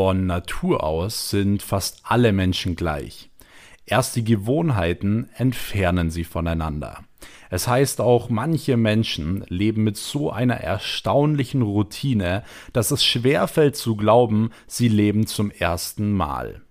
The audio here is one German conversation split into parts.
Von Natur aus sind fast alle Menschen gleich. Erst die Gewohnheiten entfernen sie voneinander. Es heißt auch, manche Menschen leben mit so einer erstaunlichen Routine, dass es schwerfällt zu glauben, sie leben zum ersten Mal.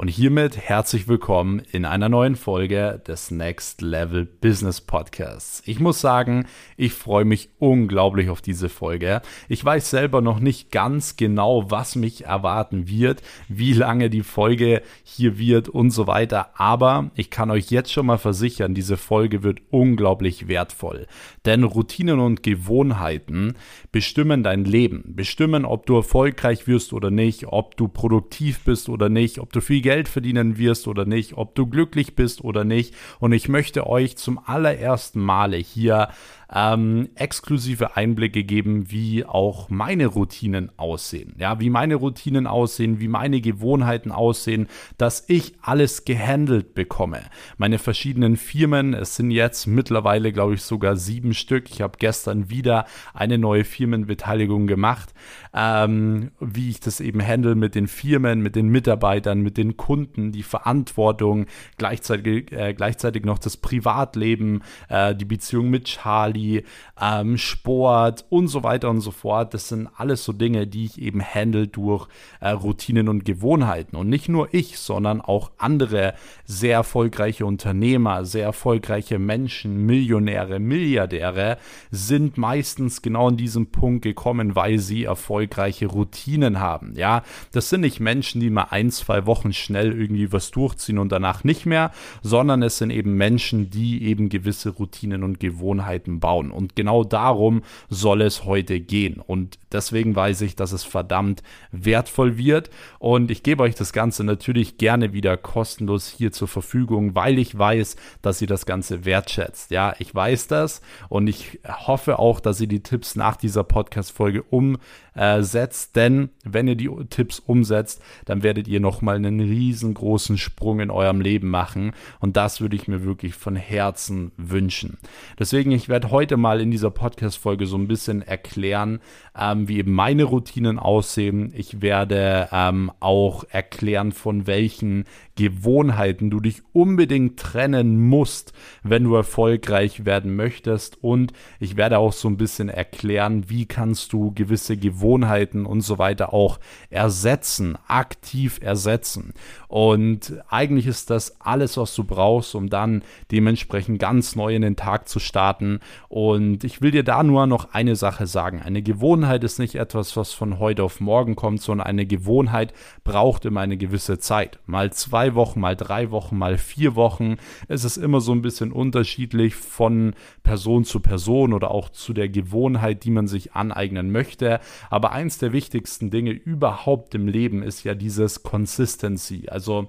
Und hiermit herzlich willkommen in einer neuen Folge des Next Level Business Podcasts. Ich muss sagen, ich freue mich unglaublich auf diese Folge. Ich weiß selber noch nicht ganz genau, was mich erwarten wird, wie lange die Folge hier wird und so weiter. Aber ich kann euch jetzt schon mal versichern, diese Folge wird unglaublich wertvoll. Denn Routinen und Gewohnheiten bestimmen dein Leben, bestimmen, ob du erfolgreich wirst oder nicht, ob du produktiv bist oder nicht, ob du viel Geld Geld verdienen wirst oder nicht, ob du glücklich bist oder nicht. Und ich möchte euch zum allerersten Male hier ähm, exklusive Einblicke geben, wie auch meine Routinen aussehen. Ja, wie meine Routinen aussehen, wie meine Gewohnheiten aussehen, dass ich alles gehandelt bekomme. Meine verschiedenen Firmen, es sind jetzt mittlerweile, glaube ich, sogar sieben Stück. Ich habe gestern wieder eine neue Firmenbeteiligung gemacht, ähm, wie ich das eben handle mit den Firmen, mit den Mitarbeitern, mit den Kunden, die Verantwortung, gleichzeitig, äh, gleichzeitig noch das Privatleben, äh, die Beziehung mit Charlie, Hobby, ähm, Sport und so weiter und so fort. Das sind alles so Dinge, die ich eben handle durch äh, Routinen und Gewohnheiten. Und nicht nur ich, sondern auch andere sehr erfolgreiche Unternehmer, sehr erfolgreiche Menschen, Millionäre, Milliardäre sind meistens genau an diesem Punkt gekommen, weil sie erfolgreiche Routinen haben. Ja, das sind nicht Menschen, die mal ein, zwei Wochen schnell irgendwie was durchziehen und danach nicht mehr, sondern es sind eben Menschen, die eben gewisse Routinen und Gewohnheiten bauen bauen. Und genau darum soll es heute gehen. Und deswegen weiß ich, dass es verdammt wertvoll wird. Und ich gebe euch das Ganze natürlich gerne wieder kostenlos hier zur Verfügung, weil ich weiß, dass ihr das Ganze wertschätzt. Ja, ich weiß das und ich hoffe auch, dass ihr die Tipps nach dieser Podcast-Folge um äh, setzt, denn wenn ihr die Tipps umsetzt, dann werdet ihr nochmal einen riesengroßen Sprung in eurem Leben machen und das würde ich mir wirklich von Herzen wünschen. Deswegen, ich werde heute mal in dieser Podcast-Folge so ein bisschen erklären, ähm, wie eben meine Routinen aussehen. Ich werde ähm, auch erklären, von welchen Gewohnheiten du dich unbedingt trennen musst, wenn du erfolgreich werden möchtest. Und ich werde auch so ein bisschen erklären, wie kannst du gewisse Gewohnheiten und so weiter auch ersetzen, aktiv ersetzen. Und eigentlich ist das alles, was du brauchst, um dann dementsprechend ganz neu in den Tag zu starten. Und ich will dir da nur noch eine Sache sagen. Eine Gewohnheit ist nicht etwas, was von heute auf morgen kommt, sondern eine Gewohnheit braucht immer eine gewisse Zeit. Mal zwei Wochen, mal drei Wochen, mal vier Wochen. Es ist immer so ein bisschen unterschiedlich von Person zu Person oder auch zu der Gewohnheit, die man sich aneignen möchte. Aber eins der wichtigsten Dinge überhaupt im Leben ist ja dieses Consistency. Also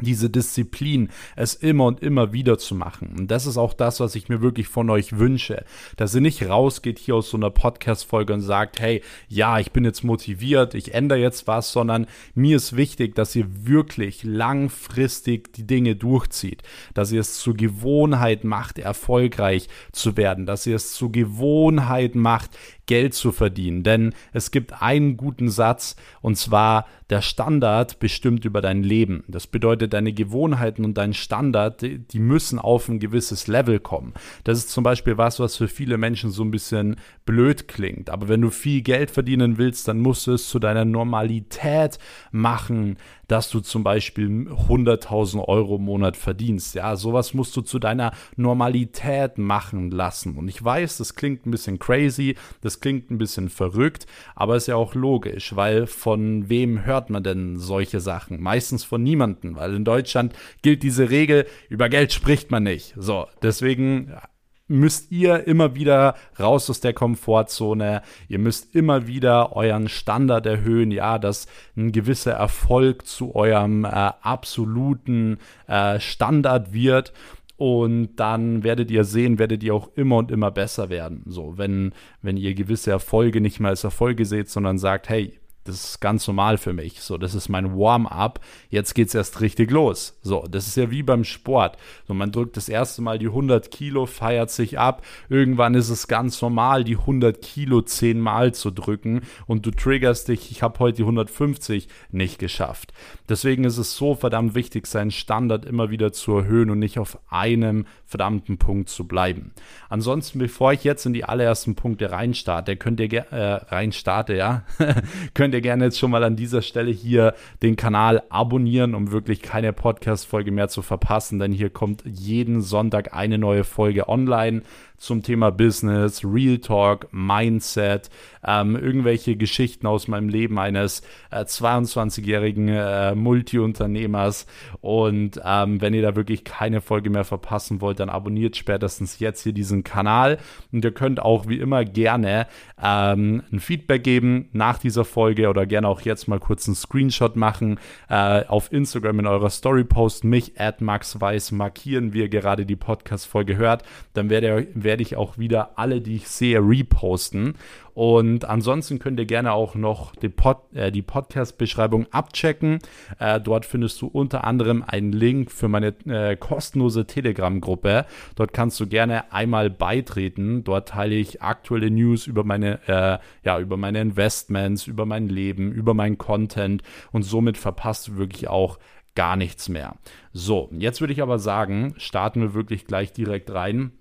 diese Disziplin, es immer und immer wieder zu machen. Und das ist auch das, was ich mir wirklich von euch wünsche, dass ihr nicht rausgeht hier aus so einer Podcast-Folge und sagt, hey, ja, ich bin jetzt motiviert, ich ändere jetzt was, sondern mir ist wichtig, dass ihr wirklich langfristig die Dinge durchzieht, dass ihr es zur Gewohnheit macht, erfolgreich zu werden, dass ihr es zur Gewohnheit macht, Geld zu verdienen. Denn es gibt einen guten Satz und zwar, der Standard bestimmt über dein Leben. Das bedeutet, deine Gewohnheiten und dein Standard, die müssen auf ein gewisses Level kommen. Das ist zum Beispiel was, was für viele Menschen so ein bisschen blöd klingt. Aber wenn du viel Geld verdienen willst, dann musst du es zu deiner Normalität machen, dass du zum Beispiel 100.000 Euro im Monat verdienst. Ja, sowas musst du zu deiner Normalität machen lassen. Und ich weiß, das klingt ein bisschen crazy, das klingt ein bisschen verrückt, aber ist ja auch logisch, weil von wem hört man denn solche Sachen? Meistens von niemandem, weil in Deutschland gilt diese Regel, über Geld spricht man nicht. So, deswegen müsst ihr immer wieder raus aus der Komfortzone. Ihr müsst immer wieder euren Standard erhöhen, ja, dass ein gewisser Erfolg zu eurem äh, absoluten äh, Standard wird. Und dann werdet ihr sehen, werdet ihr auch immer und immer besser werden. So, wenn, wenn ihr gewisse Erfolge nicht mehr als Erfolge seht, sondern sagt, hey, Das ist ganz normal für mich. So, das ist mein Warm-up. Jetzt geht's erst richtig los. So, das ist ja wie beim Sport. So, man drückt das erste Mal die 100 Kilo, feiert sich ab. Irgendwann ist es ganz normal, die 100 Kilo zehnmal zu drücken und du triggerst dich. Ich habe heute die 150 nicht geschafft. Deswegen ist es so verdammt wichtig, seinen Standard immer wieder zu erhöhen und nicht auf einem verdammten Punkt zu bleiben. Ansonsten, bevor ich jetzt in die allerersten Punkte reinstarte, könnt ihr äh, reinstarte, ja, könnt ihr gerne jetzt schon mal an dieser Stelle hier den Kanal abonnieren, um wirklich keine Podcast-Folge mehr zu verpassen, denn hier kommt jeden Sonntag eine neue Folge online zum Thema Business, Real Talk, Mindset, ähm, irgendwelche Geschichten aus meinem Leben eines äh, 22-jährigen äh, Multiunternehmers. Und ähm, wenn ihr da wirklich keine Folge mehr verpassen wollt, dann abonniert spätestens jetzt hier diesen Kanal. Und ihr könnt auch wie immer gerne ähm, ein Feedback geben nach dieser Folge oder gerne auch jetzt mal kurz einen Screenshot machen, äh, auf Instagram in eurer Story posten, mich at Max Weiß markieren, wie ihr gerade die Podcast-Folge hört. Dann werdet ihr werde ich auch wieder alle, die ich sehe, reposten. Und ansonsten könnt ihr gerne auch noch die, Pod, äh, die Podcast-Beschreibung abchecken. Äh, dort findest du unter anderem einen Link für meine äh, kostenlose Telegram-Gruppe. Dort kannst du gerne einmal beitreten. Dort teile ich aktuelle News über meine, äh, ja, über meine Investments, über mein Leben, über meinen Content und somit verpasst du wirklich auch gar nichts mehr. So, jetzt würde ich aber sagen, starten wir wirklich gleich direkt rein.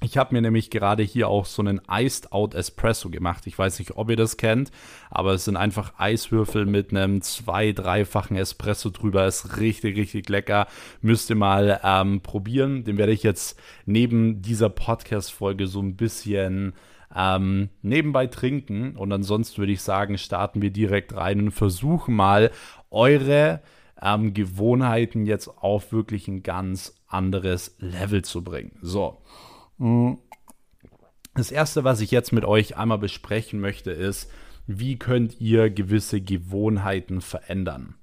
Ich habe mir nämlich gerade hier auch so einen Iced Out Espresso gemacht. Ich weiß nicht, ob ihr das kennt, aber es sind einfach Eiswürfel mit einem zwei-, dreifachen Espresso drüber. Ist richtig, richtig lecker. Müsst ihr mal ähm, probieren. Den werde ich jetzt neben dieser Podcast-Folge so ein bisschen ähm, nebenbei trinken. Und ansonsten würde ich sagen, starten wir direkt rein und versuchen mal eure ähm, Gewohnheiten jetzt auf wirklich ein ganz anderes Level zu bringen. So. Mhm. Das erste, was ich jetzt mit euch einmal besprechen möchte, ist, wie könnt ihr gewisse Gewohnheiten verändern?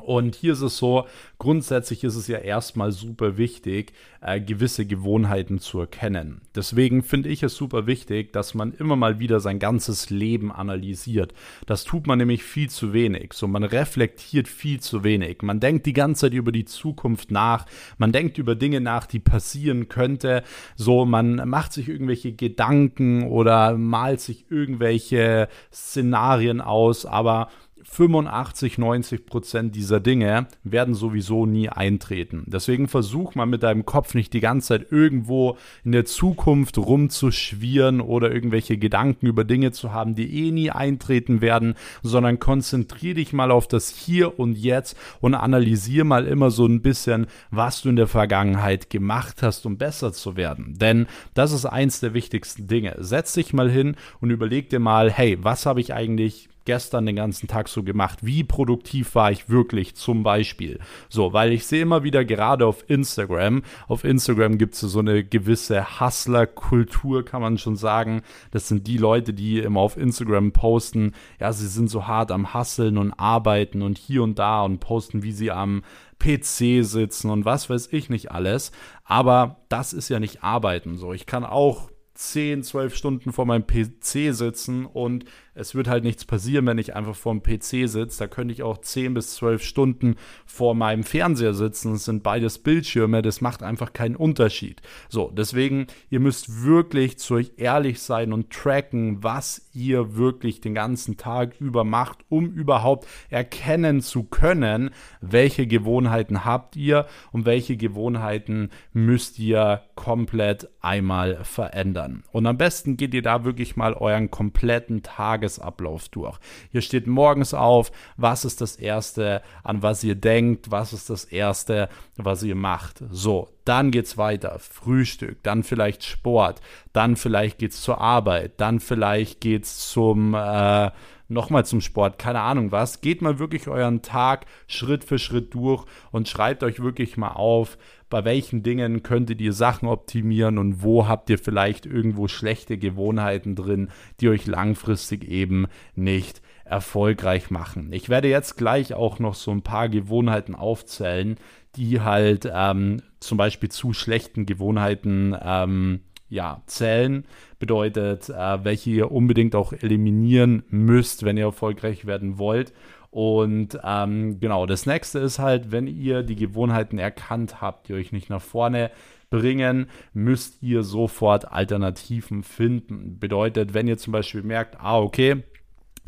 Und hier ist es so, grundsätzlich ist es ja erstmal super wichtig, äh, gewisse Gewohnheiten zu erkennen. Deswegen finde ich es super wichtig, dass man immer mal wieder sein ganzes Leben analysiert. Das tut man nämlich viel zu wenig. So, man reflektiert viel zu wenig. Man denkt die ganze Zeit über die Zukunft nach. Man denkt über Dinge nach, die passieren könnte. So, man macht sich irgendwelche Gedanken oder malt sich irgendwelche Szenarien aus, aber 85, 90 Prozent dieser Dinge werden sowieso nie eintreten. Deswegen versuch mal mit deinem Kopf nicht die ganze Zeit irgendwo in der Zukunft rumzuschwirren oder irgendwelche Gedanken über Dinge zu haben, die eh nie eintreten werden, sondern konzentriere dich mal auf das Hier und Jetzt und analysiere mal immer so ein bisschen, was du in der Vergangenheit gemacht hast, um besser zu werden. Denn das ist eins der wichtigsten Dinge. Setz dich mal hin und überleg dir mal, hey, was habe ich eigentlich gestern den ganzen Tag so gemacht? Wie produktiv war ich wirklich zum Beispiel? So, weil ich sehe immer wieder gerade auf Instagram, auf Instagram gibt es so eine gewisse Hustler-Kultur, kann man schon sagen. Das sind die Leute, die immer auf Instagram posten, ja, sie sind so hart am Hasseln und arbeiten und hier und da und posten, wie sie am PC sitzen und was weiß ich nicht alles. Aber das ist ja nicht Arbeiten so. Ich kann auch 10, 12 Stunden vor meinem PC sitzen und es wird halt nichts passieren, wenn ich einfach vor dem PC sitze. Da könnte ich auch 10 bis 12 Stunden vor meinem Fernseher sitzen. Es sind beides Bildschirme. Das macht einfach keinen Unterschied. So, deswegen, ihr müsst wirklich zu euch ehrlich sein und tracken, was ihr wirklich den ganzen Tag über macht, um überhaupt erkennen zu können, welche Gewohnheiten habt ihr und welche Gewohnheiten müsst ihr komplett einmal verändern. Und am besten geht ihr da wirklich mal euren kompletten Tag Tagesablauf durch. Hier steht morgens auf, was ist das Erste, an was ihr denkt, was ist das Erste, was ihr macht. So, dann geht's weiter. Frühstück, dann vielleicht Sport, dann vielleicht geht's zur Arbeit, dann vielleicht geht's zum äh, nochmal zum Sport, keine Ahnung was. Geht mal wirklich euren Tag Schritt für Schritt durch und schreibt euch wirklich mal auf, bei welchen Dingen könntet ihr Sachen optimieren und wo habt ihr vielleicht irgendwo schlechte Gewohnheiten drin, die euch langfristig eben nicht erfolgreich machen. Ich werde jetzt gleich auch noch so ein paar Gewohnheiten aufzählen, die halt ähm, zum Beispiel zu schlechten Gewohnheiten ähm, ja, Zellen bedeutet, äh, welche ihr unbedingt auch eliminieren müsst, wenn ihr erfolgreich werden wollt. Und ähm, genau, das nächste ist halt, wenn ihr die Gewohnheiten erkannt habt, die euch nicht nach vorne bringen, müsst ihr sofort Alternativen finden. Bedeutet, wenn ihr zum Beispiel merkt, ah, okay,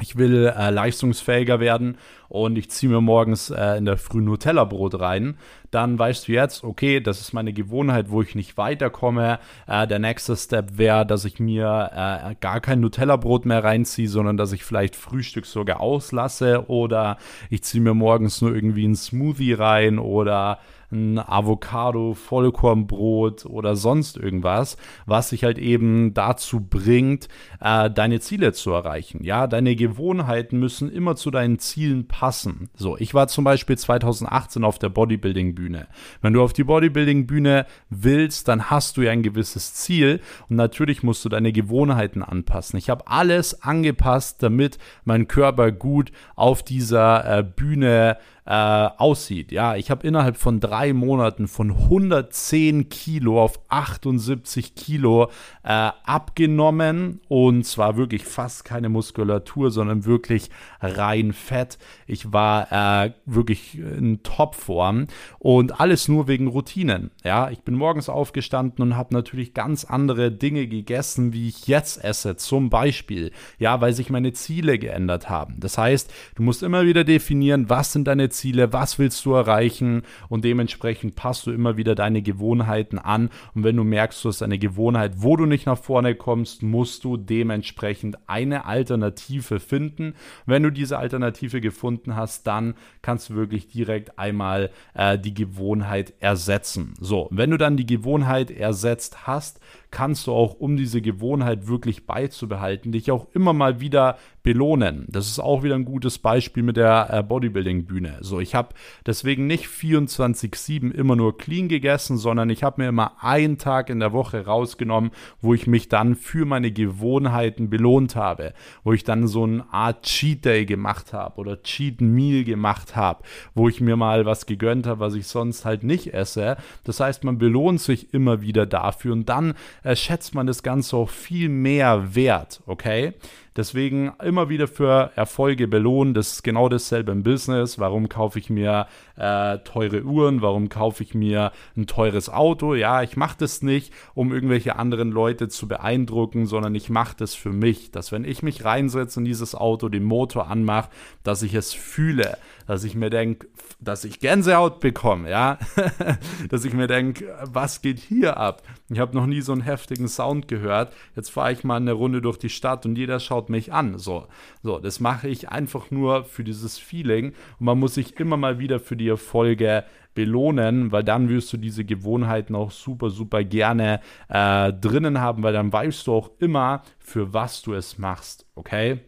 ich will äh, leistungsfähiger werden und ich ziehe mir morgens äh, in der Früh Nutella-Brot rein, dann weißt du jetzt, okay, das ist meine Gewohnheit, wo ich nicht weiterkomme. Äh, der nächste Step wäre, dass ich mir äh, gar kein Nutella-Brot mehr reinziehe, sondern dass ich vielleicht Frühstück sogar auslasse oder ich ziehe mir morgens nur irgendwie einen Smoothie rein oder ein Avocado, Vollkornbrot oder sonst irgendwas, was sich halt eben dazu bringt, äh, deine Ziele zu erreichen. Ja, deine Gewohnheiten müssen immer zu deinen Zielen passen. So, ich war zum Beispiel 2018 auf der Bodybuilding-Bühne. Wenn du auf die Bodybuilding-Bühne willst, dann hast du ja ein gewisses Ziel und natürlich musst du deine Gewohnheiten anpassen. Ich habe alles angepasst, damit mein Körper gut auf dieser äh, Bühne äh, aussieht. Ja, ich habe innerhalb von drei Monaten von 110 Kilo auf 78 Kilo äh, abgenommen und zwar wirklich fast keine Muskulatur, sondern wirklich rein Fett. Ich war äh, wirklich in Topform und alles nur wegen Routinen. Ja, ich bin morgens aufgestanden und habe natürlich ganz andere Dinge gegessen, wie ich jetzt esse, zum Beispiel. Ja, weil sich meine Ziele geändert haben. Das heißt, du musst immer wieder definieren, was sind deine Ziele, was willst du erreichen und dementsprechend passt du immer wieder deine Gewohnheiten an. Und wenn du merkst, du hast eine Gewohnheit, wo du nicht nach vorne kommst, musst du dementsprechend eine Alternative finden. Wenn du diese Alternative gefunden hast, dann kannst du wirklich direkt einmal äh, die Gewohnheit ersetzen. So, wenn du dann die Gewohnheit ersetzt hast, kannst du auch, um diese Gewohnheit wirklich beizubehalten, dich auch immer mal wieder belohnen. Das ist auch wieder ein gutes Beispiel mit der äh, Bodybuilding-Bühne. So, ich habe deswegen nicht 24-7 immer nur clean gegessen, sondern ich habe mir immer einen Tag in der Woche rausgenommen, wo ich mich dann für meine Gewohnheiten belohnt habe, wo ich dann so eine Art Cheat Day gemacht habe oder Cheat Meal gemacht habe, wo ich mir mal was gegönnt habe, was ich sonst halt nicht esse. Das heißt, man belohnt sich immer wieder dafür und dann schätzt man das Ganze auch viel mehr wert, okay? Deswegen immer wieder für Erfolge belohnen. Das ist genau dasselbe im Business. Warum kaufe ich mir äh, teure Uhren? Warum kaufe ich mir ein teures Auto? Ja, ich mache das nicht, um irgendwelche anderen Leute zu beeindrucken, sondern ich mache das für mich. Dass wenn ich mich reinsetze in dieses Auto, den Motor anmache, dass ich es fühle, dass ich mir denke, dass ich Gänsehaut bekomme, ja, dass ich mir denke, was geht hier ab? Ich habe noch nie so einen heftigen Sound gehört. Jetzt fahre ich mal eine Runde durch die Stadt und jeder schaut schaut mich an. So, so das mache ich einfach nur für dieses Feeling. Und man muss sich immer mal wieder für die Erfolge belohnen, weil dann wirst du diese Gewohnheiten auch super, super gerne äh, drinnen haben, weil dann weißt du auch immer, für was du es machst, okay?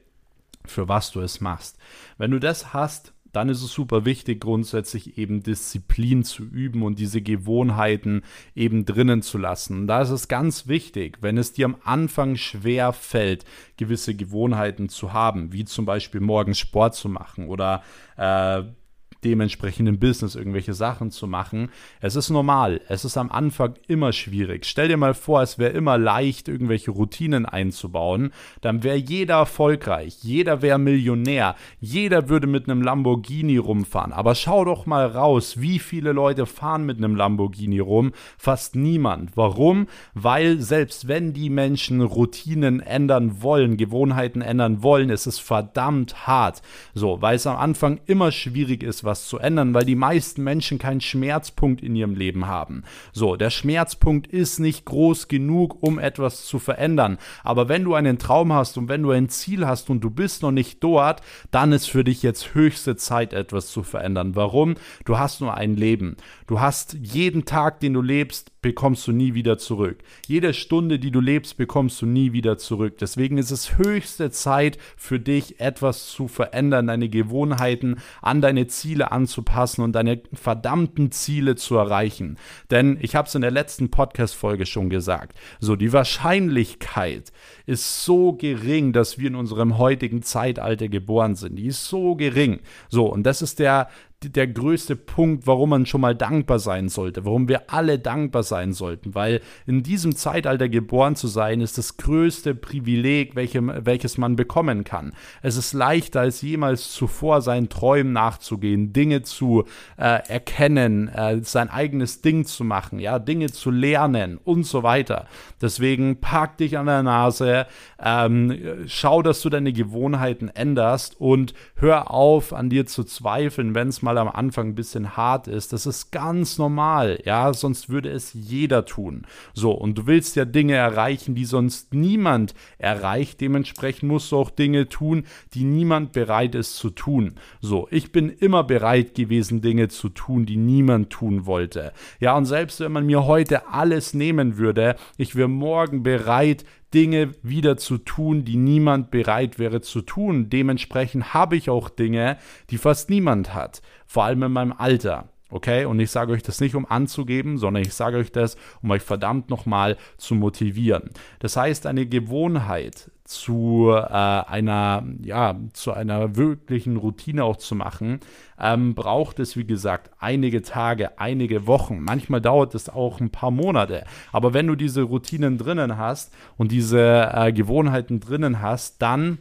Für was du es machst. Wenn du das hast, dann ist es super wichtig, grundsätzlich eben Disziplin zu üben und diese Gewohnheiten eben drinnen zu lassen. da ist es ganz wichtig, wenn es dir am Anfang schwer fällt, gewisse Gewohnheiten zu haben, wie zum Beispiel morgens Sport zu machen oder äh, dementsprechend im Business irgendwelche Sachen zu machen. Es ist normal. Es ist am Anfang immer schwierig. Stell dir mal vor, es wäre immer leicht, irgendwelche Routinen einzubauen. Dann wäre jeder erfolgreich. Jeder wäre Millionär. Jeder würde mit einem Lamborghini rumfahren. Aber schau doch mal raus, wie viele Leute fahren mit einem Lamborghini rum? Fast niemand. Warum? Weil selbst wenn die Menschen Routinen ändern wollen, Gewohnheiten ändern wollen, ist es verdammt hart. So, weil es am Anfang immer schwierig ist, was zu ändern, weil die meisten Menschen keinen Schmerzpunkt in ihrem Leben haben. So, der Schmerzpunkt ist nicht groß genug, um etwas zu verändern. Aber wenn du einen Traum hast und wenn du ein Ziel hast und du bist noch nicht dort, dann ist für dich jetzt höchste Zeit, etwas zu verändern. Warum? Du hast nur ein Leben. Du hast jeden Tag, den du lebst, bekommst du nie wieder zurück. Jede Stunde, die du lebst, bekommst du nie wieder zurück. Deswegen ist es höchste Zeit für dich, etwas zu verändern, deine Gewohnheiten an deine Ziele anzupassen und deine verdammten Ziele zu erreichen. Denn ich habe es in der letzten Podcast-Folge schon gesagt. So, die Wahrscheinlichkeit ist so gering, dass wir in unserem heutigen Zeitalter geboren sind. Die ist so gering. So, und das ist der der größte Punkt, warum man schon mal dankbar sein sollte, warum wir alle dankbar sein sollten, weil in diesem Zeitalter geboren zu sein, ist das größte Privileg, welche, welches man bekommen kann. Es ist leichter als jemals zuvor, seinen Träumen nachzugehen, Dinge zu äh, erkennen, äh, sein eigenes Ding zu machen, ja, Dinge zu lernen und so weiter. Deswegen pack dich an der Nase, ähm, schau, dass du deine Gewohnheiten änderst und hör auf, an dir zu zweifeln, wenn es mal am Anfang ein bisschen hart ist. Das ist ganz normal, ja, sonst würde es jeder tun. So, und du willst ja Dinge erreichen, die sonst niemand erreicht. Dementsprechend musst du auch Dinge tun, die niemand bereit ist zu tun. So, ich bin immer bereit gewesen, Dinge zu tun, die niemand tun wollte. Ja, und selbst wenn man mir heute alles nehmen würde, ich wäre morgen bereit, Dinge wieder zu tun, die niemand bereit wäre zu tun. Dementsprechend habe ich auch Dinge, die fast niemand hat, vor allem in meinem Alter. Okay, und ich sage euch das nicht, um anzugeben, sondern ich sage euch das, um euch verdammt nochmal zu motivieren. Das heißt, eine Gewohnheit zu äh, einer, ja, zu einer wirklichen Routine auch zu machen, ähm, braucht es, wie gesagt, einige Tage, einige Wochen. Manchmal dauert es auch ein paar Monate. Aber wenn du diese Routinen drinnen hast und diese äh, Gewohnheiten drinnen hast, dann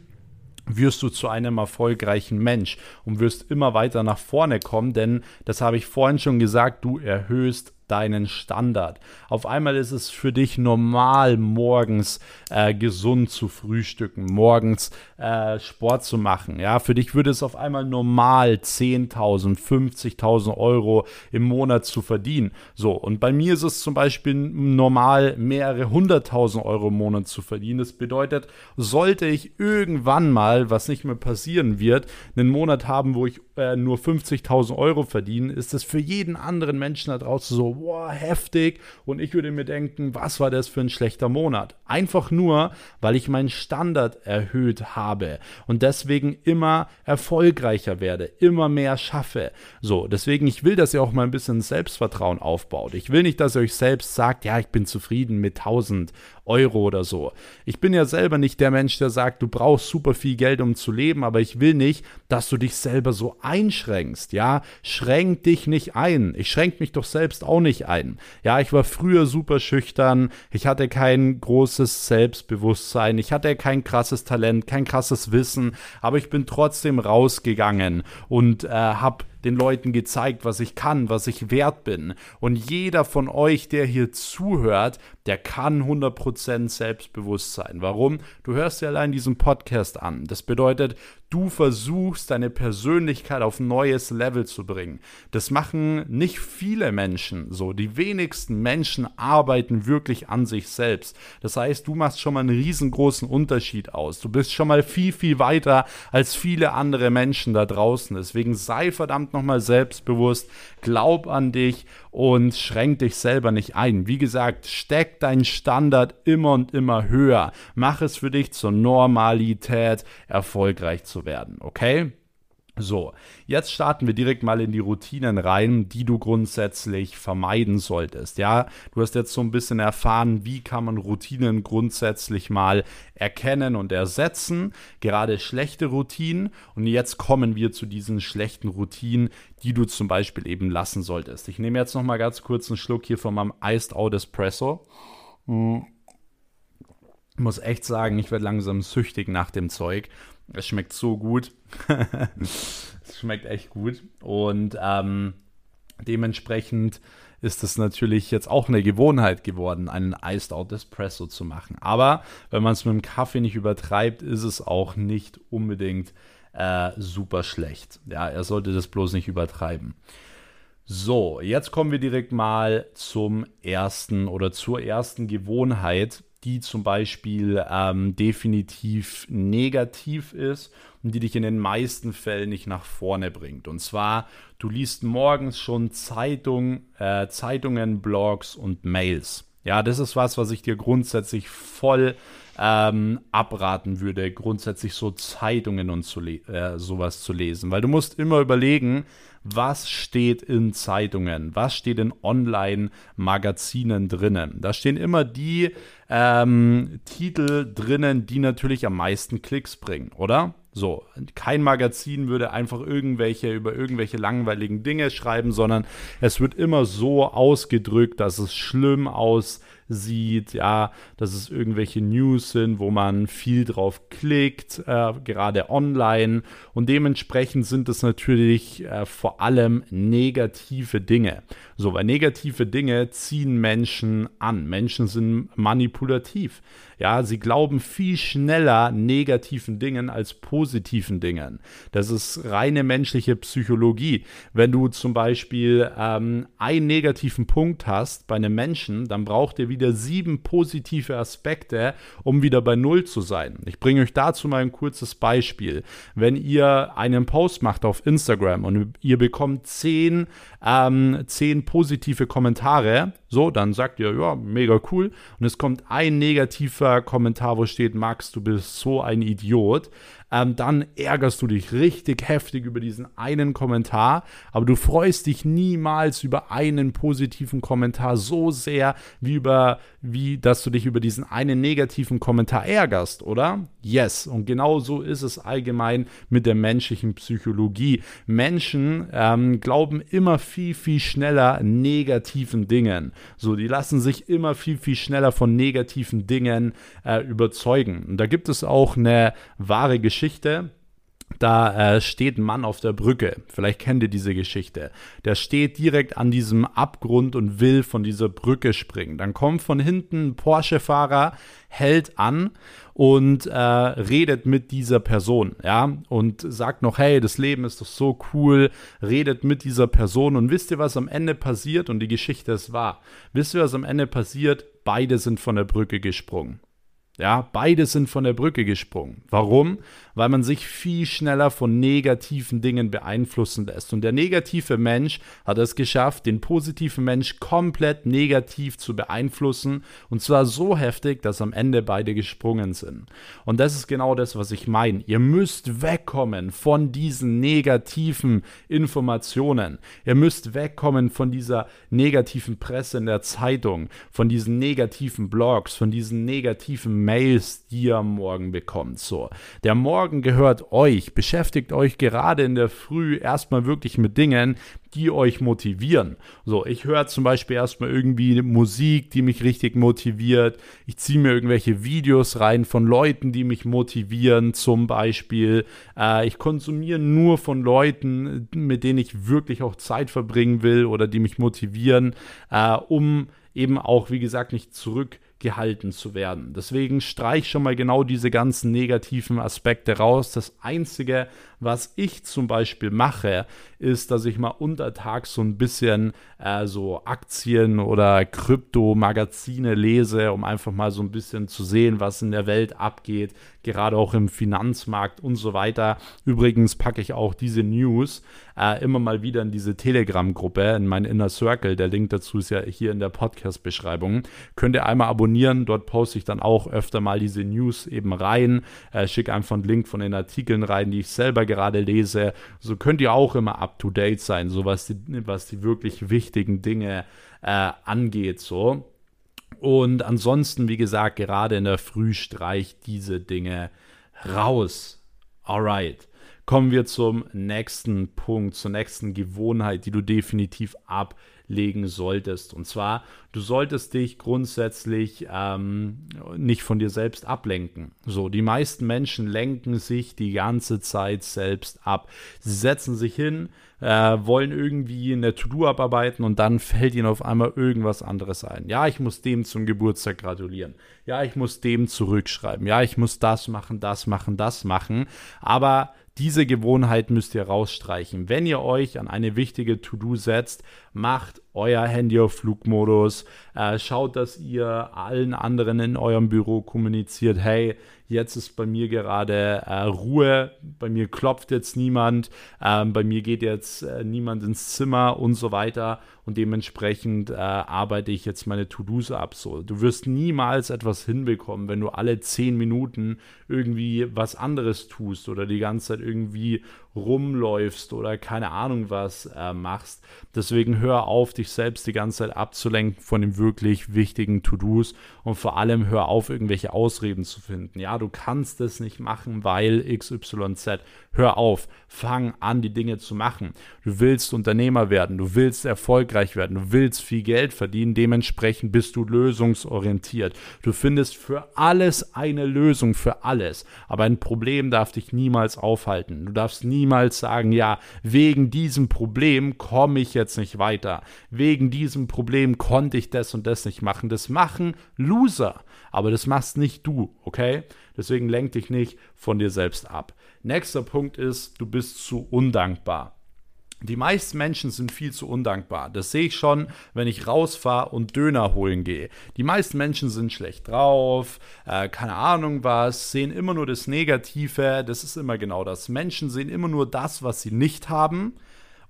wirst du zu einem erfolgreichen Mensch und wirst immer weiter nach vorne kommen, denn das habe ich vorhin schon gesagt, du erhöhst deinen Standard. Auf einmal ist es für dich normal, morgens äh, gesund zu frühstücken, morgens äh, Sport zu machen. Ja, für dich würde es auf einmal normal 10.000, 50.000 Euro im Monat zu verdienen. So, und bei mir ist es zum Beispiel normal, mehrere hunderttausend Euro im Monat zu verdienen. Das bedeutet, sollte ich irgendwann mal, was nicht mehr passieren wird, einen Monat haben, wo ich äh, nur 50.000 Euro verdiene, ist es für jeden anderen Menschen da draußen so, boah, heftig. Und ich würde mir denken, was war das für ein schlechter Monat? Einfach nur, weil ich meinen Standard erhöht habe und deswegen immer erfolgreicher werde, immer mehr schaffe. So, deswegen, ich will, dass ihr auch mal ein bisschen Selbstvertrauen aufbaut. Ich will nicht, dass ihr euch selbst sagt, ja, ich bin zufrieden mit 1000 Euro oder so. Ich bin ja selber nicht der Mensch, der sagt, du brauchst super viel Geld, um zu leben, aber ich will nicht, dass du dich selber so einschränkst, ja? Schränk dich nicht ein. Ich schränk mich doch selbst auch nicht ein. Ja, ich war früher super schüchtern, ich hatte kein großes Selbstbewusstsein, ich hatte kein krasses Talent, kein krasses Wissen, aber ich bin trotzdem rausgegangen und äh, habe den Leuten gezeigt, was ich kann, was ich wert bin. Und jeder von euch, der hier zuhört, der kann 100% selbstbewusst sein. Warum? Du hörst dir allein diesen Podcast an. Das bedeutet, du versuchst deine Persönlichkeit auf neues Level zu bringen. Das machen nicht viele Menschen so. Die wenigsten Menschen arbeiten wirklich an sich selbst. Das heißt, du machst schon mal einen riesengroßen Unterschied aus. Du bist schon mal viel, viel weiter als viele andere Menschen da draußen. Deswegen sei verdammt nochmal selbstbewusst, glaub an dich und schränk dich selber nicht ein. Wie gesagt, steck deinen Standard immer und immer höher. Mach es für dich zur Normalität, erfolgreich zu werden, okay? So, jetzt starten wir direkt mal in die Routinen rein, die du grundsätzlich vermeiden solltest. Ja, du hast jetzt so ein bisschen erfahren, wie kann man Routinen grundsätzlich mal erkennen und ersetzen, gerade schlechte Routinen. Und jetzt kommen wir zu diesen schlechten Routinen, die du zum Beispiel eben lassen solltest. Ich nehme jetzt noch mal ganz kurz einen Schluck hier von meinem Iced Out Espresso. Hm. Ich muss echt sagen, ich werde langsam süchtig nach dem Zeug. Es schmeckt so gut. es schmeckt echt gut. Und ähm, dementsprechend ist es natürlich jetzt auch eine Gewohnheit geworden, einen Iced Out Espresso zu machen. Aber wenn man es mit dem Kaffee nicht übertreibt, ist es auch nicht unbedingt äh, super schlecht. Ja, er sollte das bloß nicht übertreiben. So, jetzt kommen wir direkt mal zum ersten oder zur ersten Gewohnheit, die zum Beispiel ähm, definitiv negativ ist und die dich in den meisten Fällen nicht nach vorne bringt. Und zwar, du liest morgens schon Zeitung, äh, Zeitungen, Blogs und Mails. Ja, das ist was, was ich dir grundsätzlich voll ähm, abraten würde, grundsätzlich so Zeitungen und zu äh, sowas zu lesen. Weil du musst immer überlegen, was steht in Zeitungen, was steht in Online-Magazinen drinnen. Da stehen immer die ähm, Titel drinnen, die natürlich am meisten Klicks bringen, oder? So, kein Magazin würde einfach irgendwelche über irgendwelche langweiligen Dinge schreiben, sondern es wird immer so ausgedrückt, dass es schlimm aussieht sieht, ja, dass es irgendwelche News sind, wo man viel drauf klickt, äh, gerade online. Und dementsprechend sind es natürlich äh, vor allem negative Dinge. So, weil negative Dinge ziehen Menschen an. Menschen sind manipulativ. Ja, sie glauben viel schneller negativen Dingen als positiven Dingen. Das ist reine menschliche Psychologie. Wenn du zum Beispiel ähm, einen negativen Punkt hast bei einem Menschen, dann braucht er wieder sieben positive Aspekte, um wieder bei Null zu sein. Ich bringe euch dazu mal ein kurzes Beispiel. Wenn ihr einen Post macht auf Instagram und ihr bekommt zehn, ähm, zehn positive Kommentare, so, dann sagt ihr, ja, mega cool. Und es kommt ein negativer Kommentar, wo steht, Max, du bist so ein Idiot ähm, dann ärgerst du dich richtig heftig über diesen einen Kommentar, aber du freust dich niemals über einen positiven Kommentar so sehr, wie über, wie, dass du dich über diesen einen negativen Kommentar ärgerst, oder? Yes. Und genau so ist es allgemein mit der menschlichen Psychologie. Menschen ähm, glauben immer viel, viel schneller negativen Dingen. So, die lassen sich immer viel, viel schneller von negativen Dingen äh, überzeugen. Und da gibt es auch eine wahre Geschichte Geschichte. Da äh, steht ein Mann auf der Brücke. Vielleicht kennt ihr diese Geschichte. Der steht direkt an diesem Abgrund und will von dieser Brücke springen. Dann kommt von hinten ein Porsche-Fahrer, hält an und äh, redet mit dieser Person, ja, und sagt noch, hey, das Leben ist doch so cool, redet mit dieser Person und wisst ihr, was am Ende passiert? Und die Geschichte ist wahr. Wisst ihr, was am Ende passiert? Beide sind von der Brücke gesprungen. Ja, beide sind von der Brücke gesprungen. Warum? Weil man sich viel schneller von negativen Dingen beeinflussen lässt. Und der negative Mensch hat es geschafft, den positiven Mensch komplett negativ zu beeinflussen. Und zwar so heftig, dass am Ende beide gesprungen sind. Und das ist genau das, was ich meine. Ihr müsst wegkommen von diesen negativen Informationen. Ihr müsst wegkommen von dieser negativen Presse in der Zeitung, von diesen negativen Blogs, von diesen negativen Mails, die ihr morgen bekommt. So, der Morgen gehört euch. Beschäftigt euch gerade in der Früh erstmal wirklich mit Dingen, die euch motivieren. So, ich höre zum Beispiel erstmal irgendwie Musik, die mich richtig motiviert. Ich ziehe mir irgendwelche Videos rein von Leuten, die mich motivieren, zum Beispiel. Äh, ich konsumiere nur von Leuten, mit denen ich wirklich auch Zeit verbringen will oder die mich motivieren, äh, um eben auch, wie gesagt, nicht zurück gehalten zu werden. Deswegen streich schon mal genau diese ganzen negativen Aspekte raus. Das Einzige, was ich zum Beispiel mache, ist, dass ich mal untertags so ein bisschen äh, so Aktien oder Krypto-Magazine lese, um einfach mal so ein bisschen zu sehen, was in der Welt abgeht, gerade auch im Finanzmarkt und so weiter. Übrigens packe ich auch diese News äh, immer mal wieder in diese Telegram-Gruppe, in mein Inner Circle. Der Link dazu ist ja hier in der Podcast-Beschreibung. Könnt ihr einmal abonnieren, dort poste ich dann auch öfter mal diese News eben rein. Äh, schicke einfach einen Link von den Artikeln rein, die ich selber gerade lese. So könnt ihr auch immer up to date sein, so was die, was die wirklich wichtigen Dinge äh, angeht. So. Und ansonsten, wie gesagt, gerade in der Früh streicht diese Dinge raus. Alright. Kommen wir zum nächsten Punkt, zur nächsten Gewohnheit, die du definitiv ablegen solltest. Und zwar, du solltest dich grundsätzlich ähm, nicht von dir selbst ablenken. So, die meisten Menschen lenken sich die ganze Zeit selbst ab. Sie setzen sich hin, äh, wollen irgendwie eine To-Do abarbeiten und dann fällt ihnen auf einmal irgendwas anderes ein. Ja, ich muss dem zum Geburtstag gratulieren. Ja, ich muss dem zurückschreiben. Ja, ich muss das machen, das machen, das machen. Aber diese Gewohnheit müsst ihr rausstreichen. Wenn ihr euch an eine wichtige To-Do setzt, macht euer Handy auf Flugmodus, äh, schaut, dass ihr allen anderen in eurem Büro kommuniziert, hey, jetzt ist bei mir gerade äh, Ruhe, bei mir klopft jetzt niemand, äh, bei mir geht jetzt äh, niemand ins Zimmer und so weiter und dementsprechend äh, arbeite ich jetzt meine To-Dos ab. So, du wirst niemals etwas hinbekommen, wenn du alle zehn Minuten irgendwie was anderes tust oder die ganze Zeit irgendwie rumläufst oder keine Ahnung was äh, machst. Deswegen hör auf, dich selbst die ganze Zeit abzulenken von den wirklich wichtigen To-Dos und vor allem hör auf, irgendwelche Ausreden zu finden. Ja, du kannst es nicht machen, weil XYZ. Hör auf, fang an, die Dinge zu machen. Du willst Unternehmer werden, du willst erfolgreich werden, du willst viel Geld verdienen, dementsprechend bist du lösungsorientiert. Du findest für alles eine Lösung, für alles. Aber ein Problem darf dich niemals aufhalten. Du darfst niemals sagen, ja, wegen diesem Problem komme ich jetzt nicht weiter. Wegen diesem Problem konnte ich das und das nicht machen. Das machen Loser. Aber das machst nicht du, okay? Deswegen lenk dich nicht von dir selbst ab. Nächster Punkt ist, du bist zu undankbar. Die meisten Menschen sind viel zu undankbar. Das sehe ich schon, wenn ich rausfahre und Döner holen gehe. Die meisten Menschen sind schlecht drauf, äh, keine Ahnung was, sehen immer nur das Negative. Das ist immer genau das. Menschen sehen immer nur das, was sie nicht haben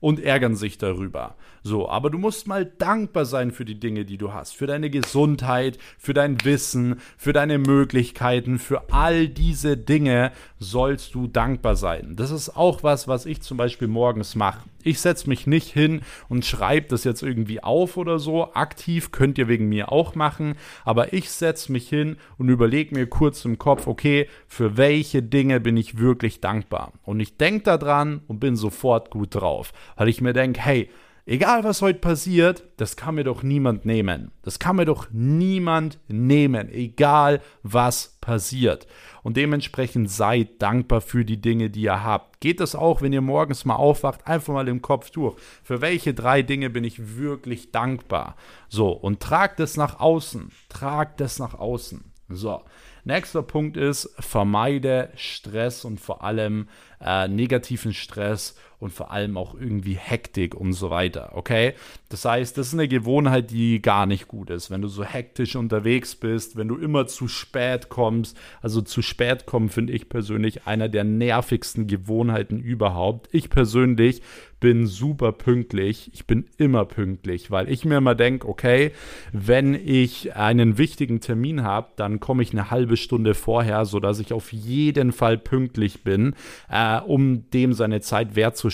und ärgern sich darüber. So, aber du musst mal dankbar sein für die Dinge, die du hast, für deine Gesundheit, für dein Wissen, für deine Möglichkeiten, für all diese Dinge sollst du dankbar sein. Das ist auch was, was ich zum Beispiel morgens mache. Ich setze mich nicht hin und schreibe das jetzt irgendwie auf oder so. Aktiv könnt ihr wegen mir auch machen, aber ich setze mich hin und überlege mir kurz im Kopf, okay, für welche Dinge bin ich wirklich dankbar? Und ich denke daran und bin sofort gut drauf, weil ich mir denke, hey, egal was heute passiert, das kann mir doch niemand nehmen. Das kann mir doch niemand nehmen, egal was passiert. Und dementsprechend seid dankbar für die Dinge, die ihr habt. Geht es auch, wenn ihr morgens mal aufwacht, einfach mal im Kopf durch. Für welche drei Dinge bin ich wirklich dankbar? So, und tragt es nach außen. Tragt es nach außen. So, nächster Punkt ist, vermeide Stress und vor allem äh, negativen Stress und vor allem auch irgendwie Hektik und so weiter. Okay? Das heißt, das ist eine Gewohnheit, die gar nicht gut ist. Wenn du so hektisch unterwegs bist, wenn du immer zu spät kommst, also zu spät kommen, finde ich persönlich einer der nervigsten Gewohnheiten überhaupt. Ich persönlich bin super pünktlich. Ich bin immer pünktlich, weil ich mir immer denke, okay, wenn ich einen wichtigen Termin habe, dann komme ich eine halbe Stunde vorher, sodass ich auf jeden Fall pünktlich bin, äh, um dem seine Zeit wertzuschätzen.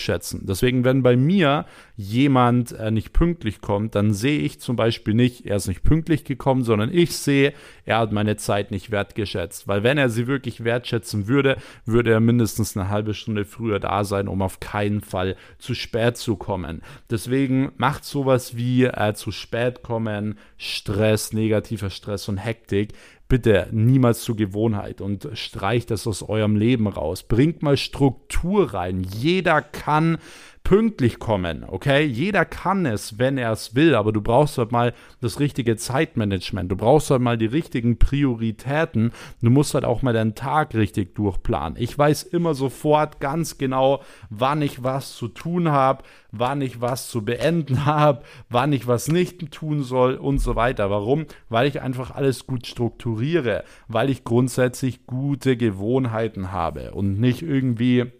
Deswegen, wenn bei mir jemand äh, nicht pünktlich kommt, dann sehe ich zum Beispiel nicht, er ist nicht pünktlich gekommen, sondern ich sehe, er hat meine Zeit nicht wertgeschätzt. Weil wenn er sie wirklich wertschätzen würde, würde er mindestens eine halbe Stunde früher da sein, um auf keinen Fall zu spät zu kommen. Deswegen macht sowas wie äh, zu spät kommen, Stress, negativer Stress und Hektik bitte niemals zur Gewohnheit und streicht das aus eurem Leben raus. Bringt mal Struktur rein. Jeder kann pünktlich kommen, okay? Jeder kann es, wenn er es will, aber du brauchst halt mal das richtige Zeitmanagement. Du brauchst halt mal die richtigen Prioritäten. Du musst halt auch mal deinen Tag richtig durchplanen. Ich weiß immer sofort ganz genau, wann ich was zu tun habe, wann ich was zu beenden habe, wann ich was nicht tun soll und so weiter. Warum? Weil ich einfach alles gut strukturiere, weil ich grundsätzlich gute Gewohnheiten habe und nicht irgendwie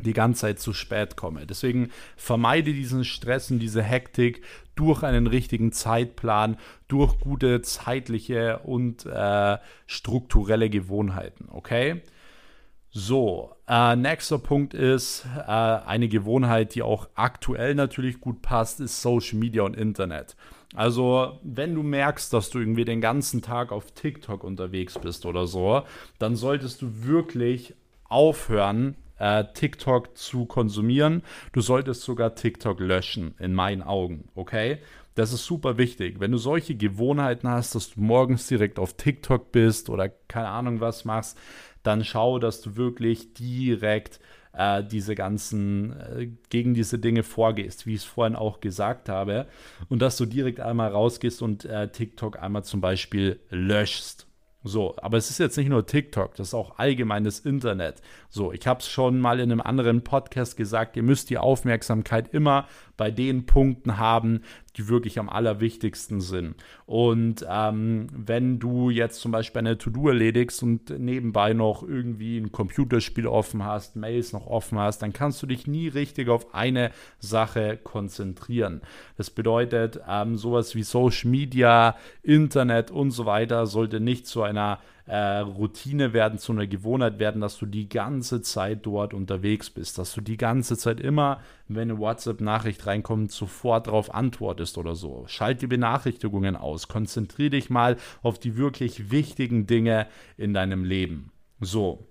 die ganze Zeit zu spät komme. Deswegen vermeide diesen Stress und diese Hektik durch einen richtigen Zeitplan, durch gute zeitliche und äh, strukturelle Gewohnheiten. Okay? So, äh, nächster Punkt ist äh, eine Gewohnheit, die auch aktuell natürlich gut passt, ist Social Media und Internet. Also, wenn du merkst, dass du irgendwie den ganzen Tag auf TikTok unterwegs bist oder so, dann solltest du wirklich aufhören, äh, TikTok zu konsumieren. Du solltest sogar TikTok löschen, in meinen Augen, okay? Das ist super wichtig. Wenn du solche Gewohnheiten hast, dass du morgens direkt auf TikTok bist oder keine Ahnung was machst, dann schau, dass du wirklich direkt äh, diese ganzen, äh, gegen diese Dinge vorgehst, wie ich es vorhin auch gesagt habe. Und dass du direkt einmal rausgehst und äh, TikTok einmal zum Beispiel löschst. So, aber es ist jetzt nicht nur TikTok, das ist auch allgemeines Internet. So, ich habe es schon mal in einem anderen Podcast gesagt, ihr müsst die Aufmerksamkeit immer bei den Punkten haben, die wirklich am allerwichtigsten sind. Und ähm, wenn du jetzt zum Beispiel eine To-Do erledigst und nebenbei noch irgendwie ein Computerspiel offen hast, Mails noch offen hast, dann kannst du dich nie richtig auf eine Sache konzentrieren. Das bedeutet, ähm, sowas wie Social Media, Internet und so weiter sollte nicht zu einer äh, Routine werden, zu einer Gewohnheit werden, dass du die ganze Zeit dort unterwegs bist, dass du die ganze Zeit immer, wenn eine WhatsApp-Nachricht reinkommt, sofort darauf antwortest oder so. Schalt die Benachrichtigungen aus, konzentriere dich mal auf die wirklich wichtigen Dinge in deinem Leben. So,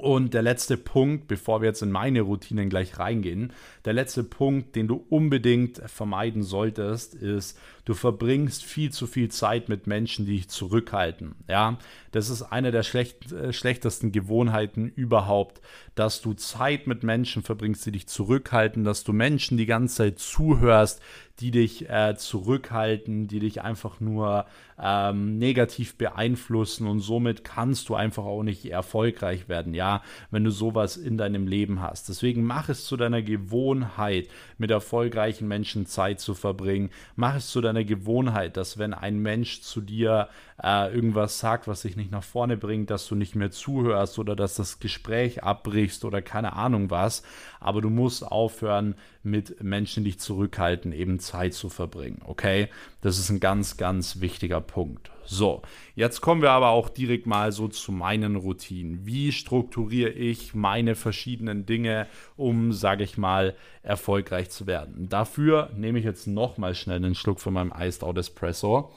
und der letzte Punkt, bevor wir jetzt in meine Routinen gleich reingehen, der letzte Punkt, den du unbedingt vermeiden solltest, ist, du verbringst viel zu viel Zeit mit Menschen, die dich zurückhalten. Ja, das ist eine der schlecht, äh, schlechtesten Gewohnheiten überhaupt, dass du Zeit mit Menschen verbringst, die dich zurückhalten, dass du Menschen die ganze Zeit zuhörst, die dich äh, zurückhalten, die dich einfach nur ähm, negativ beeinflussen und somit kannst du einfach auch nicht erfolgreich werden, ja, wenn du sowas in deinem Leben hast. Deswegen mach es zu deiner Gewohnheit, mit erfolgreichen Menschen Zeit zu verbringen. Mach es zu deiner Gewohnheit, dass wenn ein Mensch zu dir äh, irgendwas sagt, was dich nicht nach vorne bringt, dass du nicht mehr zuhörst oder dass das Gespräch abbrichst oder keine Ahnung was. Aber du musst aufhören, mit Menschen, die dich zurückhalten, eben Zeit zu verbringen. Okay? Das ist ein ganz, ganz wichtiger Punkt. So, jetzt kommen wir aber auch direkt mal so zu meinen Routinen. Wie strukturiere ich meine verschiedenen Dinge, um, sage ich mal, erfolgreich zu werden? Dafür nehme ich jetzt nochmal schnell einen Schluck von meinem Iced Out Espresso.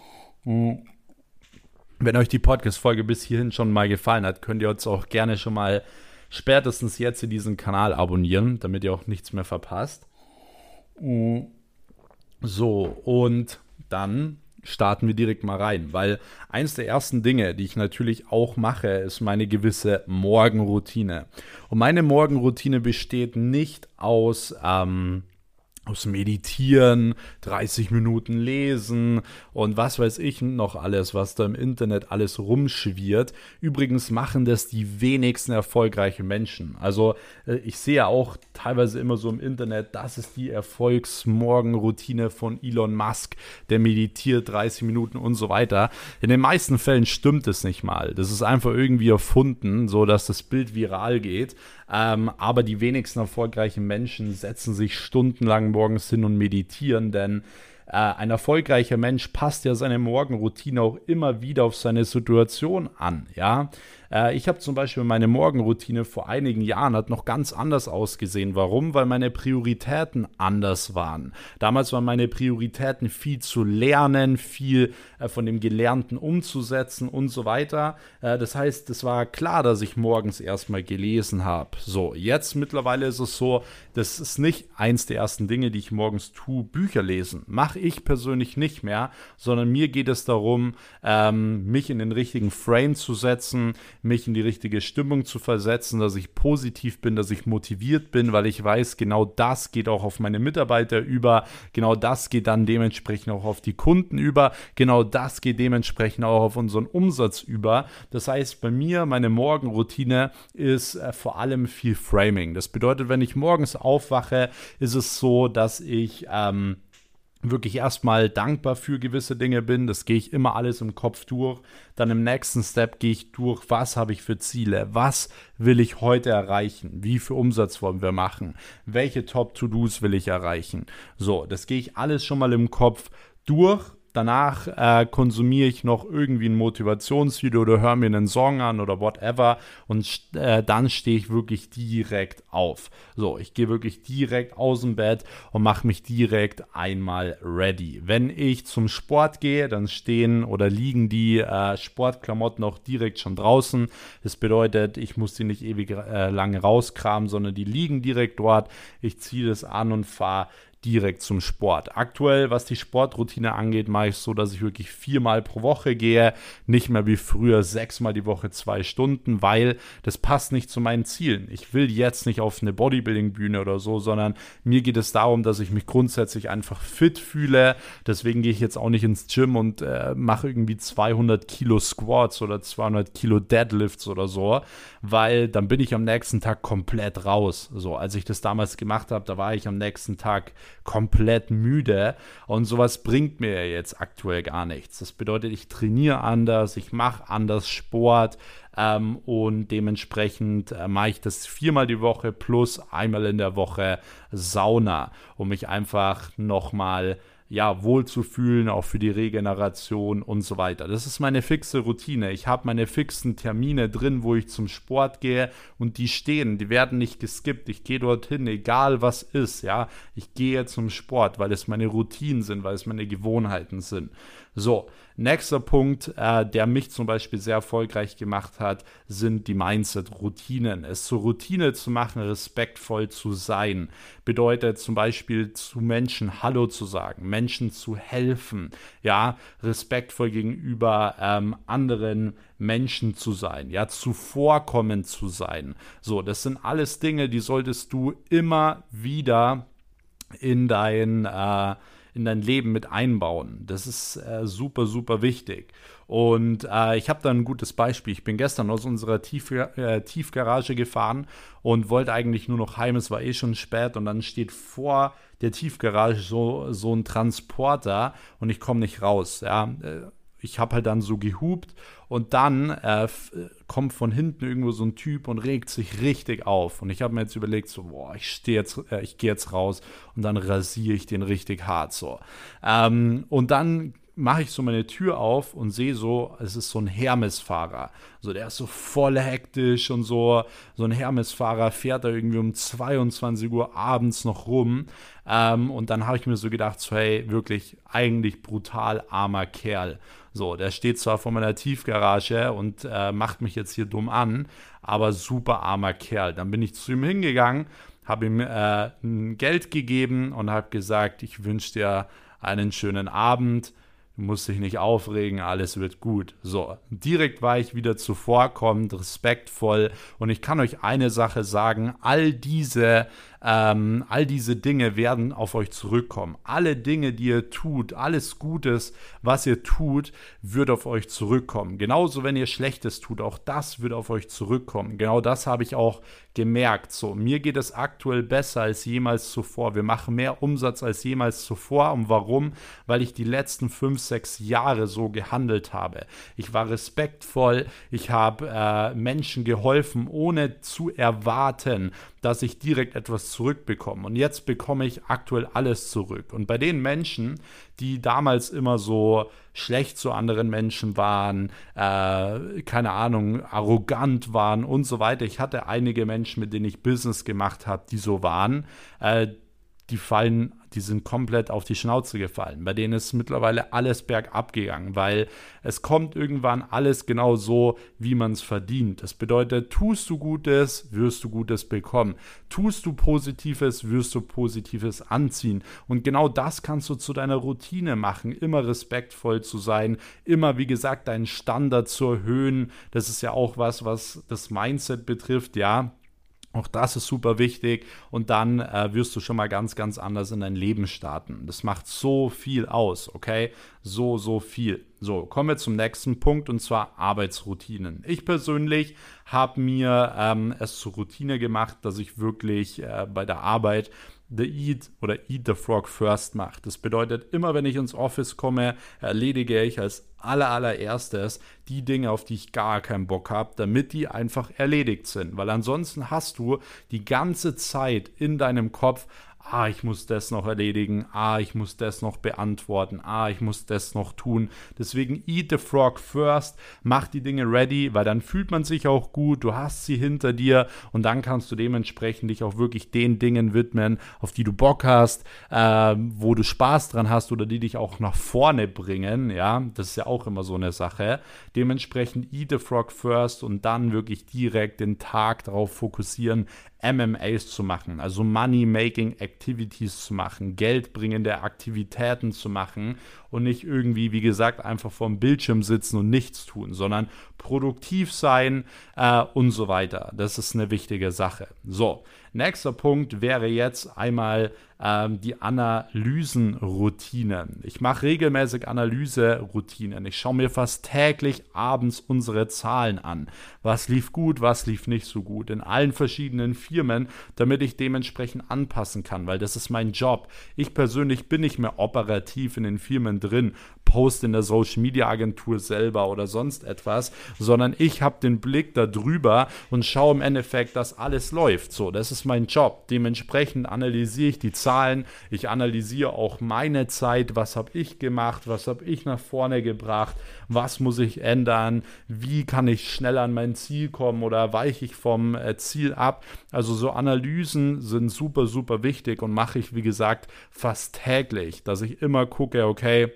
Hm. Wenn euch die Podcast-Folge bis hierhin schon mal gefallen hat, könnt ihr uns auch gerne schon mal spätestens jetzt in diesen Kanal abonnieren, damit ihr auch nichts mehr verpasst. So, und dann starten wir direkt mal rein, weil eins der ersten Dinge, die ich natürlich auch mache, ist meine gewisse Morgenroutine. Und meine Morgenroutine besteht nicht aus ähm, aus Meditieren, 30 Minuten lesen und was weiß ich noch alles, was da im Internet alles rumschwirrt. Übrigens machen das die wenigsten erfolgreichen Menschen. Also äh, ich sehe auch teilweise immer so im Internet, das ist die Erfolgsmorgenroutine von Elon Musk, der meditiert 30 Minuten und so weiter. In den meisten Fällen stimmt es nicht mal. Das ist einfach irgendwie erfunden, so dass das Bild viral geht. Ähm, aber die wenigsten erfolgreichen Menschen setzen sich stundenlang morgens hin und meditieren, denn äh, ein erfolgreicher Mensch passt ja seine Morgenroutine auch immer wieder auf seine Situation an, ja. Äh, ich habe zum Beispiel meine Morgenroutine vor einigen Jahren hat noch ganz anders ausgesehen. Warum? Weil meine Prioritäten anders waren. Damals waren meine Prioritäten viel zu lernen, viel äh, von dem Gelernten umzusetzen und so weiter. Äh, das heißt, es war klar, dass ich morgens erstmal gelesen habe. So, jetzt mittlerweile ist es so, das ist nicht eins der ersten Dinge, die ich morgens tue, Bücher lesen. Mache ich persönlich nicht mehr, sondern mir geht es darum, ähm, mich in den richtigen Frame zu setzen, mich in die richtige Stimmung zu versetzen, dass ich positiv bin, dass ich motiviert bin, weil ich weiß, genau das geht auch auf meine Mitarbeiter über, genau das geht dann dementsprechend auch auf die Kunden über, genau das geht dementsprechend auch auf unseren Umsatz über. Das heißt, bei mir, meine Morgenroutine ist äh, vor allem viel Framing. Das bedeutet, wenn ich morgens aufwache, ist es so, dass ich ähm, wirklich erstmal dankbar für gewisse Dinge bin. Das gehe ich immer alles im Kopf durch. Dann im nächsten Step gehe ich durch, was habe ich für Ziele, was will ich heute erreichen, wie viel Umsatz wollen wir machen, welche Top-To-Dos will ich erreichen. So, das gehe ich alles schon mal im Kopf durch Danach äh, konsumiere ich noch irgendwie ein Motivationsvideo oder höre mir einen Song an oder whatever und äh, dann stehe ich wirklich direkt auf. So, ich gehe wirklich direkt aus dem Bett und mache mich direkt einmal ready. Wenn ich zum Sport gehe, dann stehen oder liegen die äh, Sportklamotten auch direkt schon draußen. Das bedeutet, ich muss die nicht ewig äh, lange rauskramen, sondern die liegen direkt dort. Ich ziehe das an und fahre direkt zum Sport. Aktuell, was die Sportroutine angeht, mache ich so, dass ich wirklich viermal pro Woche gehe, nicht mehr wie früher sechsmal die Woche zwei Stunden, weil das passt nicht zu meinen Zielen. Ich will jetzt nicht auf eine Bodybuilding-Bühne oder so, sondern mir geht es darum, dass ich mich grundsätzlich einfach fit fühle. Deswegen gehe ich jetzt auch nicht ins Gym und äh, mache irgendwie 200 Kilo Squats oder 200 Kilo Deadlifts oder so, weil dann bin ich am nächsten Tag komplett raus. So, als ich das damals gemacht habe, da war ich am nächsten Tag komplett müde und sowas bringt mir jetzt aktuell gar nichts. Das bedeutet, ich trainiere anders, ich mache anders Sport ähm, und dementsprechend äh, mache ich das viermal die Woche plus einmal in der Woche Sauna, um mich einfach nochmal ja, wohlzufühlen, auch für die Regeneration und so weiter. Das ist meine fixe Routine. Ich habe meine fixen Termine drin, wo ich zum Sport gehe und die stehen, die werden nicht geskippt. Ich gehe dorthin, egal was ist, ja. Ich gehe zum Sport, weil es meine Routinen sind, weil es meine Gewohnheiten sind. So, nächster Punkt, äh, der mich zum Beispiel sehr erfolgreich gemacht hat, sind die Mindset-Routinen. Es zur Routine zu machen, respektvoll zu sein, bedeutet zum Beispiel zu Menschen Hallo zu sagen, Menschen zu helfen, ja, respektvoll gegenüber ähm, anderen Menschen zu sein, ja, zuvorkommend zu sein. So, das sind alles Dinge, die solltest du immer wieder in dein äh, in dein Leben mit einbauen. Das ist äh, super, super wichtig. Und äh, ich habe da ein gutes Beispiel. Ich bin gestern aus unserer Tief äh, Tiefgarage gefahren und wollte eigentlich nur noch heim. Es war eh schon spät und dann steht vor der Tiefgarage so, so ein Transporter und ich komme nicht raus. Ja äh, ich habe halt dann so gehupt und dann äh, kommt von hinten irgendwo so ein Typ und regt sich richtig auf. Und ich habe mir jetzt überlegt, so, boah, ich stehe jetzt, äh, ich gehe jetzt raus und dann rasiere ich den richtig hart so. Ähm, und dann mache ich so meine Tür auf und sehe so, es ist so ein Hermes-Fahrer. So, der ist so voll hektisch und so. So ein Hermes-Fahrer fährt da irgendwie um 22 Uhr abends noch rum. Ähm, und dann habe ich mir so gedacht, so, hey, wirklich eigentlich brutal armer Kerl. So, der steht zwar vor meiner Tiefgarage und äh, macht mich jetzt hier dumm an, aber super armer Kerl. Dann bin ich zu ihm hingegangen, habe ihm äh, Geld gegeben und habe gesagt, ich wünsche dir einen schönen Abend Du musst dich nicht aufregen, alles wird gut. So, direkt war ich wieder zuvorkommend, respektvoll. Und ich kann euch eine Sache sagen, all diese ähm, all diese Dinge werden auf euch zurückkommen. Alle Dinge, die ihr tut, alles Gutes, was ihr tut, wird auf euch zurückkommen. Genauso, wenn ihr Schlechtes tut, auch das wird auf euch zurückkommen. Genau das habe ich auch gemerkt. So, mir geht es aktuell besser als jemals zuvor. Wir machen mehr Umsatz als jemals zuvor. Und warum? Weil ich die letzten fünf, sechs Jahre so gehandelt habe. Ich war respektvoll. Ich habe äh, Menschen geholfen, ohne zu erwarten, dass ich direkt etwas zurückbekomme. Und jetzt bekomme ich aktuell alles zurück. Und bei den Menschen, die damals immer so schlecht zu anderen Menschen waren, äh, keine Ahnung, arrogant waren und so weiter. Ich hatte einige Menschen, mit denen ich Business gemacht habe, die so waren. Äh, die fallen die sind komplett auf die Schnauze gefallen. Bei denen ist mittlerweile alles bergab gegangen, weil es kommt irgendwann alles genau so, wie man es verdient. Das bedeutet, tust du Gutes, wirst du Gutes bekommen. Tust du Positives, wirst du Positives anziehen. Und genau das kannst du zu deiner Routine machen, immer respektvoll zu sein, immer, wie gesagt, deinen Standard zu erhöhen. Das ist ja auch was, was das Mindset betrifft, ja auch das ist super wichtig und dann äh, wirst du schon mal ganz, ganz anders in dein Leben starten. Das macht so viel aus, okay? So, so viel. So, kommen wir zum nächsten Punkt und zwar Arbeitsroutinen. Ich persönlich habe mir ähm, es zur Routine gemacht, dass ich wirklich äh, bei der Arbeit the Eat oder Eat the Frog First macht. Das bedeutet, immer wenn ich ins Office komme, erledige ich als aller, allererstes die Dinge, auf die ich gar keinen Bock habe, damit die einfach erledigt sind. Weil ansonsten hast du die ganze Zeit in deinem Kopf ah, ich muss das noch erledigen, ah, ich muss das noch beantworten, ah, ich muss das noch tun. Deswegen eat the frog first, mach die Dinge ready, weil dann fühlt man sich auch gut, du hast sie hinter dir und dann kannst du dementsprechend dich auch wirklich den Dingen widmen, auf die du Bock hast, äh, wo du Spaß dran hast oder die dich auch nach vorne bringen, ja, das ist ja auch immer so eine Sache. Dementsprechend eat the frog first und dann wirklich direkt den Tag darauf fokussieren, MMAs zu machen, also Money-Making Activities zu machen, geldbringende Aktivitäten zu machen und nicht irgendwie, wie gesagt, einfach vorm Bildschirm sitzen und nichts tun, sondern produktiv sein äh, und so weiter. Das ist eine wichtige Sache. So, nächster Punkt wäre jetzt einmal ähm, die Analysenroutinen. Ich mache regelmäßig Analyseroutinen. Ich schaue mir fast täglich abends unsere Zahlen an. Was lief gut, was lief nicht so gut in allen verschiedenen Firmen, damit ich dementsprechend anpassen kann, weil das ist mein Job. Ich persönlich bin nicht mehr operativ in den Firmen drin, poste in der Social Media Agentur selber oder sonst etwas, sondern ich habe den Blick darüber und schaue im Endeffekt, dass alles läuft. So, das ist ist mein Job. Dementsprechend analysiere ich die Zahlen, ich analysiere auch meine Zeit, was habe ich gemacht, was habe ich nach vorne gebracht, was muss ich ändern, wie kann ich schneller an mein Ziel kommen oder weiche ich vom äh, Ziel ab. Also so Analysen sind super, super wichtig und mache ich, wie gesagt, fast täglich, dass ich immer gucke, okay,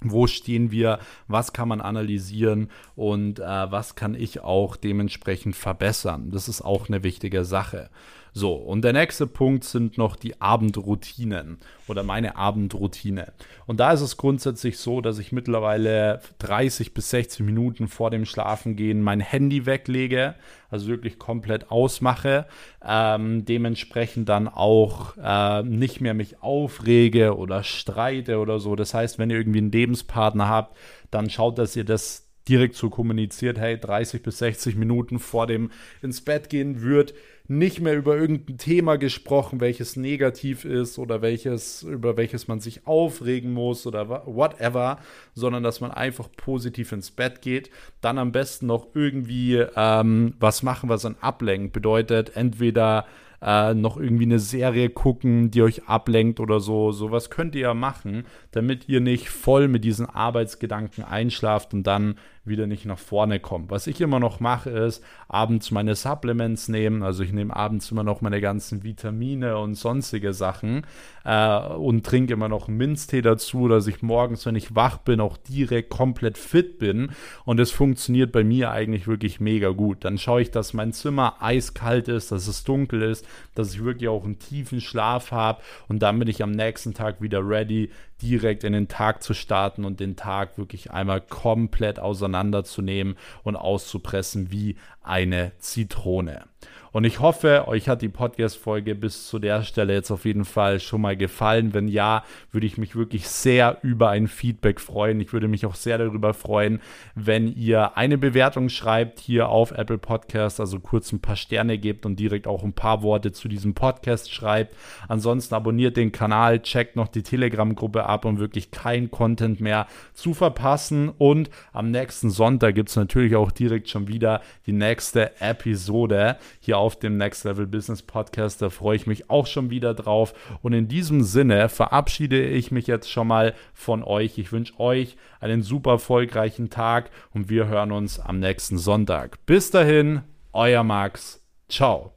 wo stehen wir, was kann man analysieren und äh, was kann ich auch dementsprechend verbessern. Das ist auch eine wichtige Sache. So, und der nächste Punkt sind noch die Abendroutinen oder meine Abendroutine. Und da ist es grundsätzlich so, dass ich mittlerweile 30 bis 60 Minuten vor dem Schlafengehen mein Handy weglege, also wirklich komplett ausmache, ähm, dementsprechend dann auch äh, nicht mehr mich aufrege oder streite oder so. Das heißt, wenn ihr irgendwie einen Lebenspartner habt, dann schaut, dass ihr das direkt so kommuniziert, hey, 30 bis 60 Minuten vor dem ins Bett gehen wird nicht mehr über irgendein Thema gesprochen, welches negativ ist oder welches, über welches man sich aufregen muss oder whatever, sondern dass man einfach positiv ins Bett geht. Dann am besten noch irgendwie ähm, was machen, was dann ablenkt. Bedeutet entweder äh, noch irgendwie eine Serie gucken, die euch ablenkt oder so. Sowas könnt ihr ja machen, damit ihr nicht voll mit diesen Arbeitsgedanken einschlaft und dann wieder nicht nach vorne kommt. Was ich immer noch mache, ist abends meine Supplements nehmen. Also ich nehme abends immer noch meine ganzen Vitamine und sonstige Sachen äh, und trinke immer noch Minztee dazu, dass ich morgens, wenn ich wach bin, auch direkt komplett fit bin. Und es funktioniert bei mir eigentlich wirklich mega gut. Dann schaue ich, dass mein Zimmer eiskalt ist, dass es dunkel ist, dass ich wirklich auch einen tiefen Schlaf habe und dann bin ich am nächsten Tag wieder ready, direkt in den Tag zu starten und den Tag wirklich einmal komplett auseinanderzunehmen und auszupressen wie eine Zitrone. Und ich hoffe, euch hat die Podcast-Folge bis zu der Stelle jetzt auf jeden Fall schon mal gefallen. Wenn ja, würde ich mich wirklich sehr über ein Feedback freuen. Ich würde mich auch sehr darüber freuen, wenn ihr eine Bewertung schreibt hier auf Apple Podcast, also kurz ein paar Sterne gebt und direkt auch ein paar Worte zu diesem Podcast schreibt. Ansonsten abonniert den Kanal, checkt noch die Telegram-Gruppe ab, um wirklich kein Content mehr zu verpassen. Und am nächsten Sonntag gibt es natürlich auch direkt schon wieder die nächste Episode hier auf dem Next Level Business Podcast. Da freue ich mich auch schon wieder drauf. Und in diesem Sinne verabschiede ich mich jetzt schon mal von euch. Ich wünsche euch einen super erfolgreichen Tag und wir hören uns am nächsten Sonntag. Bis dahin, euer Max. Ciao.